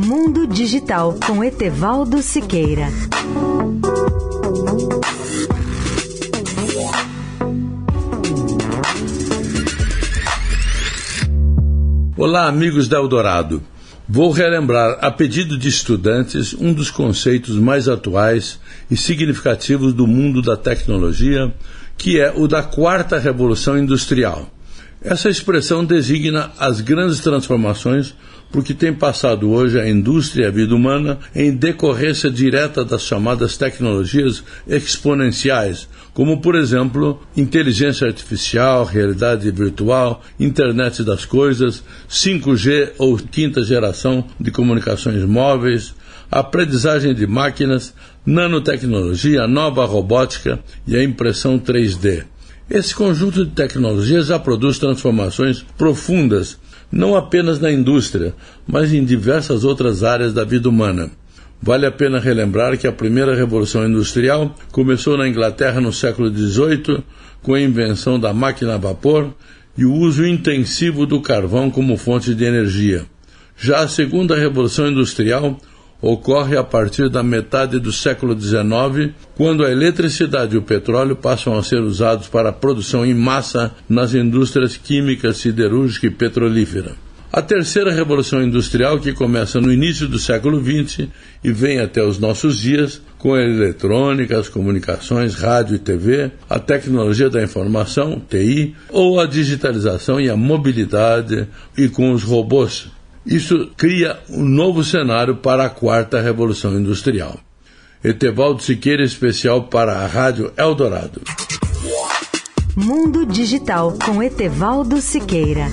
Mundo Digital com Etevaldo Siqueira. Olá, amigos da Eldorado. Vou relembrar, a pedido de estudantes, um dos conceitos mais atuais e significativos do mundo da tecnologia, que é o da quarta revolução industrial. Essa expressão designa as grandes transformações por que tem passado hoje a indústria e a vida humana em decorrência direta das chamadas tecnologias exponenciais, como, por exemplo, inteligência artificial, realidade virtual, internet das coisas, 5G ou quinta geração de comunicações móveis, aprendizagem de máquinas, nanotecnologia, nova robótica e a impressão 3D. Esse conjunto de tecnologias já produz transformações profundas, não apenas na indústria, mas em diversas outras áreas da vida humana. Vale a pena relembrar que a primeira revolução industrial começou na Inglaterra no século XVIII, com a invenção da máquina a vapor e o uso intensivo do carvão como fonte de energia. Já a segunda revolução industrial ocorre a partir da metade do século XIX, quando a eletricidade e o petróleo passam a ser usados para a produção em massa nas indústrias química, siderúrgica e petrolífera. A terceira revolução industrial, que começa no início do século XX e vem até os nossos dias, com a eletrônica, as comunicações, rádio e TV, a tecnologia da informação, TI, ou a digitalização e a mobilidade, e com os robôs, isso cria um novo cenário para a quarta revolução industrial. Etevaldo Siqueira, especial para a Rádio Eldorado. Mundo Digital com Etevaldo Siqueira.